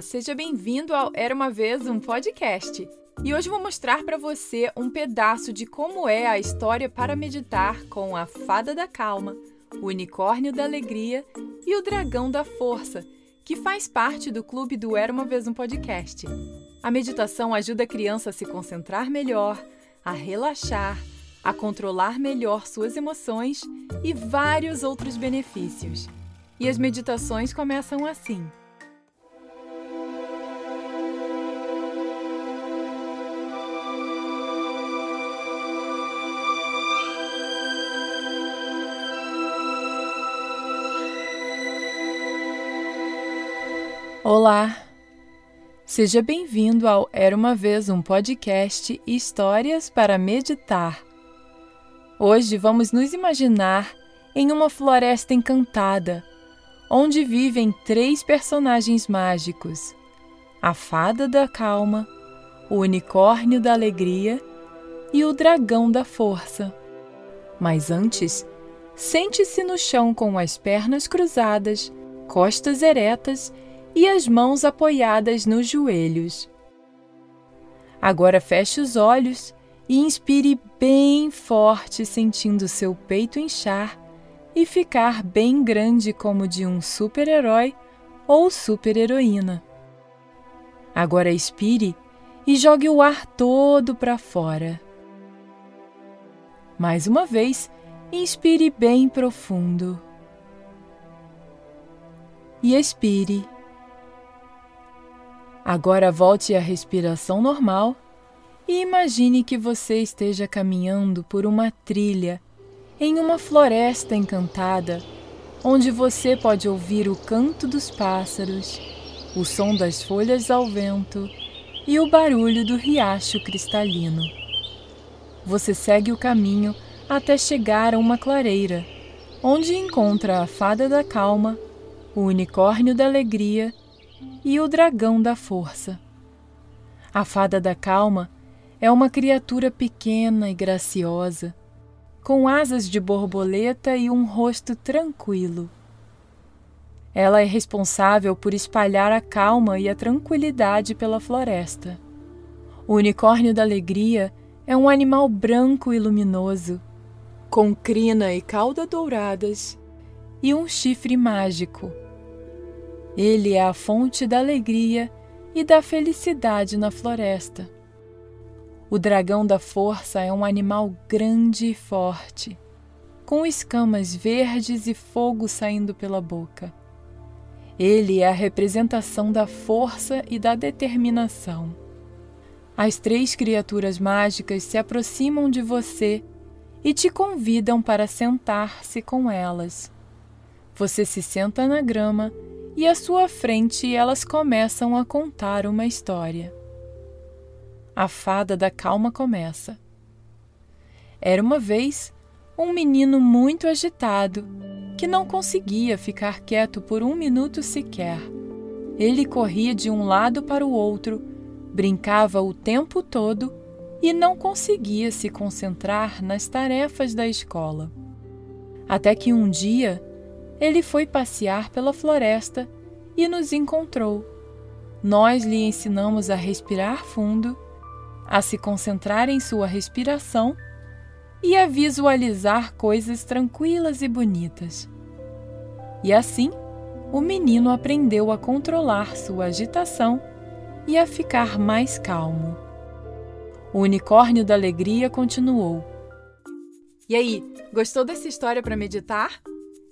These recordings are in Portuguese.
seja bem-vindo ao Era uma Vez um Podcast. E hoje vou mostrar para você um pedaço de como é a história para meditar com a Fada da Calma, o Unicórnio da Alegria e o Dragão da Força, que faz parte do clube do Era uma Vez um Podcast. A meditação ajuda a criança a se concentrar melhor, a relaxar, a controlar melhor suas emoções e vários outros benefícios. E as meditações começam assim. Olá! Seja bem-vindo ao Era uma Vez um podcast Histórias para Meditar. Hoje vamos nos imaginar em uma floresta encantada, onde vivem três personagens mágicos: a Fada da Calma, o Unicórnio da Alegria e o Dragão da Força. Mas antes, sente-se no chão com as pernas cruzadas, costas eretas e as mãos apoiadas nos joelhos. Agora feche os olhos e inspire bem forte, sentindo seu peito inchar e ficar bem grande como de um super-herói ou super-heroína. Agora expire e jogue o ar todo para fora. Mais uma vez, inspire bem profundo. E expire. Agora volte à respiração normal e imagine que você esteja caminhando por uma trilha em uma floresta encantada, onde você pode ouvir o canto dos pássaros, o som das folhas ao vento e o barulho do riacho cristalino. Você segue o caminho até chegar a uma clareira, onde encontra a fada da calma, o unicórnio da alegria e o dragão da força. A fada da calma é uma criatura pequena e graciosa, com asas de borboleta e um rosto tranquilo. Ela é responsável por espalhar a calma e a tranquilidade pela floresta. O unicórnio da alegria é um animal branco e luminoso, com crina e cauda douradas e um chifre mágico ele é a fonte da alegria e da felicidade na floresta. O dragão da força é um animal grande e forte, com escamas verdes e fogo saindo pela boca. Ele é a representação da força e da determinação. As três criaturas mágicas se aproximam de você e te convidam para sentar-se com elas. Você se senta na grama e à sua frente elas começam a contar uma história. A fada da calma começa. Era uma vez um menino muito agitado que não conseguia ficar quieto por um minuto sequer. Ele corria de um lado para o outro, brincava o tempo todo e não conseguia se concentrar nas tarefas da escola. Até que um dia ele foi passear pela floresta e nos encontrou. Nós lhe ensinamos a respirar fundo, a se concentrar em sua respiração e a visualizar coisas tranquilas e bonitas. E assim, o menino aprendeu a controlar sua agitação e a ficar mais calmo. O unicórnio da alegria continuou. E aí, gostou dessa história para meditar?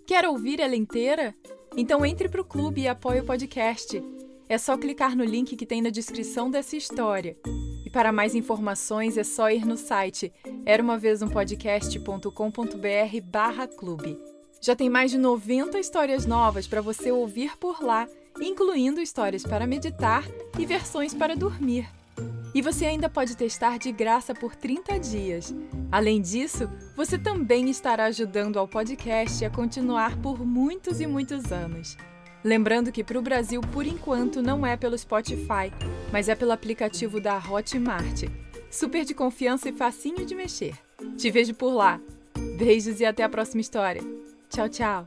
Quer ouvir ela inteira? Então entre para o clube e apoie o podcast. É só clicar no link que tem na descrição dessa história. E para mais informações é só ir no site era uma vez um podcast.com.br barra clube. Já tem mais de 90 histórias novas para você ouvir por lá, incluindo histórias para meditar e versões para dormir. E você ainda pode testar de graça por 30 dias. Além disso, você também estará ajudando ao podcast a continuar por muitos e muitos anos. Lembrando que para o Brasil, por enquanto, não é pelo Spotify, mas é pelo aplicativo da Hotmart. Super de confiança e facinho de mexer. Te vejo por lá. Beijos e até a próxima história. Tchau, tchau.